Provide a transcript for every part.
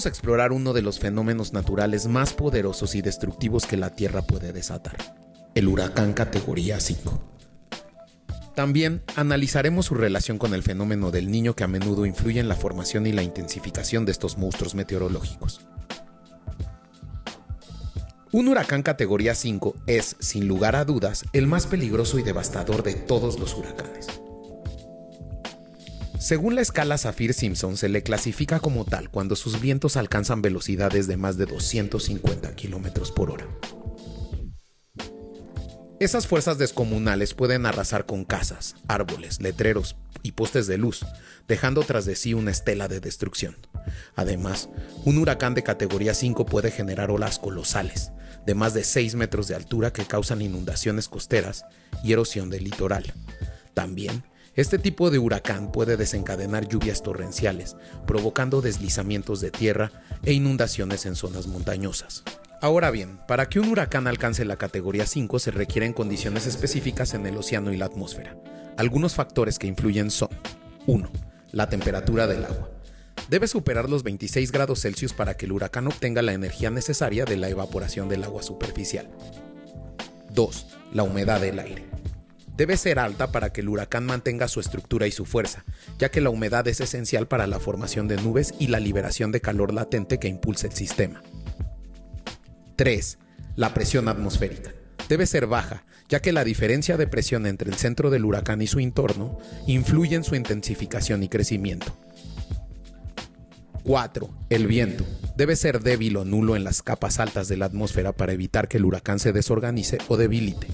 vamos a explorar uno de los fenómenos naturales más poderosos y destructivos que la Tierra puede desatar, el huracán categoría 5. También analizaremos su relación con el fenómeno del niño que a menudo influye en la formación y la intensificación de estos monstruos meteorológicos. Un huracán categoría 5 es, sin lugar a dudas, el más peligroso y devastador de todos los huracanes. Según la escala Saffir-Simpson, se le clasifica como tal cuando sus vientos alcanzan velocidades de más de 250 km por hora. Esas fuerzas descomunales pueden arrasar con casas, árboles, letreros y postes de luz, dejando tras de sí una estela de destrucción. Además, un huracán de categoría 5 puede generar olas colosales, de más de 6 metros de altura que causan inundaciones costeras y erosión del litoral. También este tipo de huracán puede desencadenar lluvias torrenciales, provocando deslizamientos de tierra e inundaciones en zonas montañosas. Ahora bien, para que un huracán alcance la categoría 5 se requieren condiciones específicas en el océano y la atmósfera. Algunos factores que influyen son 1. La temperatura del agua. Debe superar los 26 grados Celsius para que el huracán obtenga la energía necesaria de la evaporación del agua superficial. 2. La humedad del aire debe ser alta para que el huracán mantenga su estructura y su fuerza, ya que la humedad es esencial para la formación de nubes y la liberación de calor latente que impulsa el sistema. 3. La presión atmosférica. Debe ser baja, ya que la diferencia de presión entre el centro del huracán y su entorno influye en su intensificación y crecimiento. 4. El viento. Debe ser débil o nulo en las capas altas de la atmósfera para evitar que el huracán se desorganice o debilite.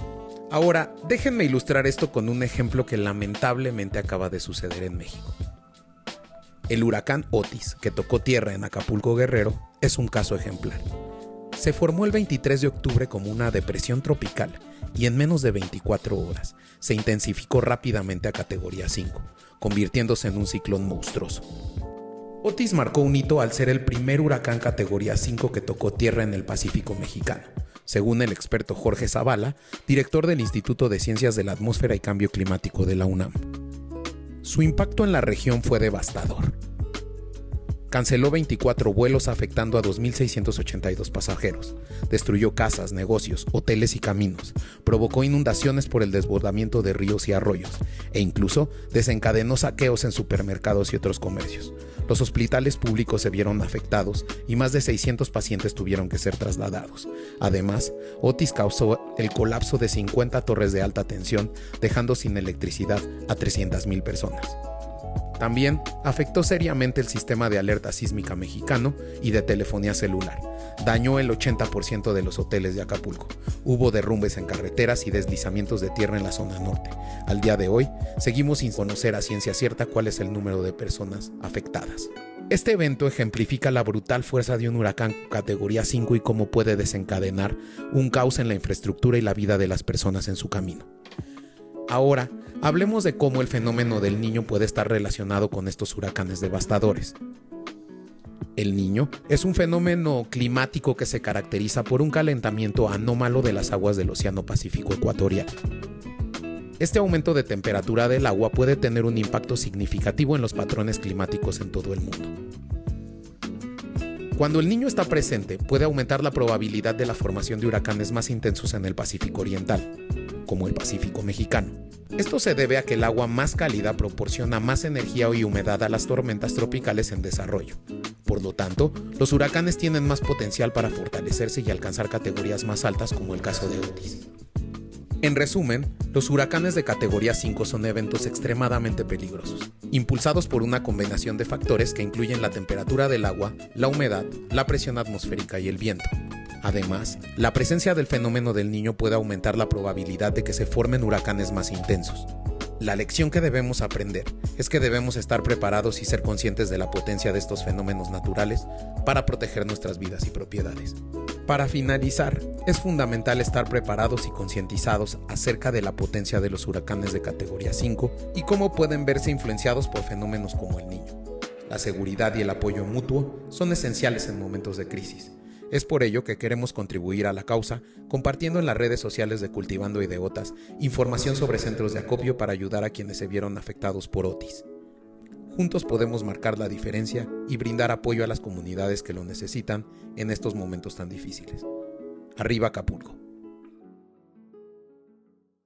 Ahora, déjenme ilustrar esto con un ejemplo que lamentablemente acaba de suceder en México. El huracán Otis, que tocó tierra en Acapulco Guerrero, es un caso ejemplar. Se formó el 23 de octubre como una depresión tropical y en menos de 24 horas se intensificó rápidamente a categoría 5, convirtiéndose en un ciclón monstruoso. Otis marcó un hito al ser el primer huracán categoría 5 que tocó tierra en el Pacífico mexicano según el experto Jorge Zavala, director del Instituto de Ciencias de la Atmósfera y Cambio Climático de la UNAM. Su impacto en la región fue devastador. Canceló 24 vuelos afectando a 2.682 pasajeros. Destruyó casas, negocios, hoteles y caminos. Provocó inundaciones por el desbordamiento de ríos y arroyos. E incluso desencadenó saqueos en supermercados y otros comercios. Los hospitales públicos se vieron afectados y más de 600 pacientes tuvieron que ser trasladados. Además, Otis causó el colapso de 50 torres de alta tensión, dejando sin electricidad a 300.000 personas. También afectó seriamente el sistema de alerta sísmica mexicano y de telefonía celular. Dañó el 80% de los hoteles de Acapulco. Hubo derrumbes en carreteras y deslizamientos de tierra en la zona norte. Al día de hoy, seguimos sin conocer a ciencia cierta cuál es el número de personas afectadas. Este evento ejemplifica la brutal fuerza de un huracán categoría 5 y cómo puede desencadenar un caos en la infraestructura y la vida de las personas en su camino. Ahora, hablemos de cómo el fenómeno del niño puede estar relacionado con estos huracanes devastadores. El niño es un fenómeno climático que se caracteriza por un calentamiento anómalo de las aguas del Océano Pacífico Ecuatorial. Este aumento de temperatura del agua puede tener un impacto significativo en los patrones climáticos en todo el mundo. Cuando el niño está presente, puede aumentar la probabilidad de la formación de huracanes más intensos en el Pacífico Oriental, como el Pacífico mexicano. Esto se debe a que el agua más cálida proporciona más energía y humedad a las tormentas tropicales en desarrollo. Por lo tanto, los huracanes tienen más potencial para fortalecerse y alcanzar categorías más altas como el caso de Otis. En resumen, los huracanes de categoría 5 son eventos extremadamente peligrosos, impulsados por una combinación de factores que incluyen la temperatura del agua, la humedad, la presión atmosférica y el viento. Además, la presencia del fenómeno del niño puede aumentar la probabilidad de que se formen huracanes más intensos. La lección que debemos aprender es que debemos estar preparados y ser conscientes de la potencia de estos fenómenos naturales para proteger nuestras vidas y propiedades. Para finalizar, es fundamental estar preparados y concientizados acerca de la potencia de los huracanes de categoría 5 y cómo pueden verse influenciados por fenómenos como el niño. La seguridad y el apoyo mutuo son esenciales en momentos de crisis es por ello que queremos contribuir a la causa compartiendo en las redes sociales de Cultivando Ideotas información sobre centros de acopio para ayudar a quienes se vieron afectados por Otis. juntos podemos marcar la diferencia y brindar apoyo a las comunidades que lo necesitan en estos momentos tan difíciles. Arriba Acapulco.